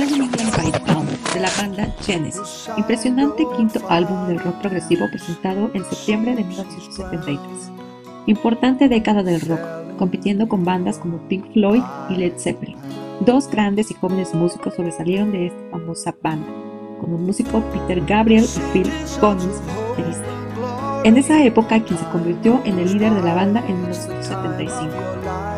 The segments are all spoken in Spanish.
De la banda Genesis, impresionante quinto álbum del rock progresivo presentado en septiembre de 1973. Importante década del rock, compitiendo con bandas como Pink Floyd y Led Zeppelin. Dos grandes y jóvenes músicos sobresalieron de esta famosa banda, como el músico Peter Gabriel y Phil Collins. En esa época, quien se convirtió en el líder de la banda en 1975.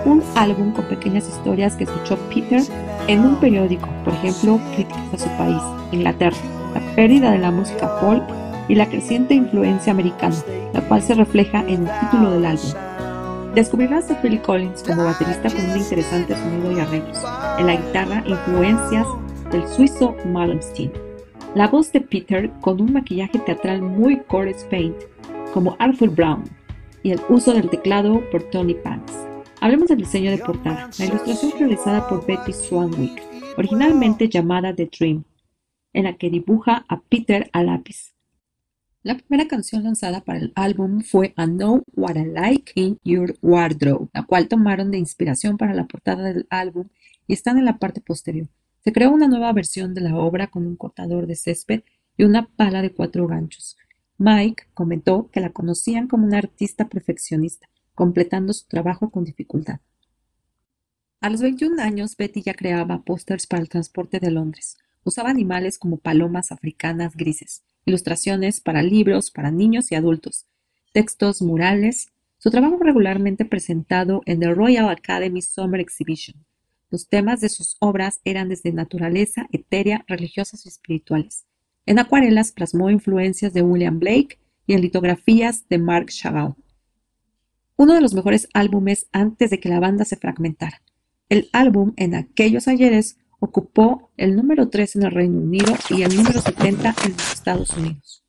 Un álbum con pequeñas historias que escuchó Peter en un periódico, por ejemplo, críticas a su país, Inglaterra, la pérdida de la música folk y la creciente influencia americana, la cual se refleja en el título del álbum. Descubrirás a Phil Collins como baterista con un interesante sonido y arreglos. En la guitarra, influencias del suizo Malmsteen. La voz de Peter con un maquillaje teatral muy Corey Paint como Arthur Brown, y el uso del teclado por Tony Banks. Hablemos del diseño de portada. La ilustración realizada por Betty Swanwick, originalmente llamada The Dream, en la que dibuja a Peter a lápiz. La primera canción lanzada para el álbum fue I Know What I Like in Your Wardrobe, la cual tomaron de inspiración para la portada del álbum y están en la parte posterior. Se creó una nueva versión de la obra con un cortador de césped y una pala de cuatro ganchos. Mike comentó que la conocían como una artista perfeccionista, completando su trabajo con dificultad. A los 21 años, Betty ya creaba pósters para el transporte de Londres. Usaba animales como palomas africanas grises, ilustraciones para libros para niños y adultos, textos murales. Su trabajo regularmente presentado en The Royal Academy Summer Exhibition. Los temas de sus obras eran desde naturaleza, etérea, religiosas y espirituales. En acuarelas plasmó influencias de William Blake y en litografías de Marc Chagall. Uno de los mejores álbumes antes de que la banda se fragmentara. El álbum en aquellos ayeres ocupó el número 3 en el Reino Unido y el número 70 en los Estados Unidos.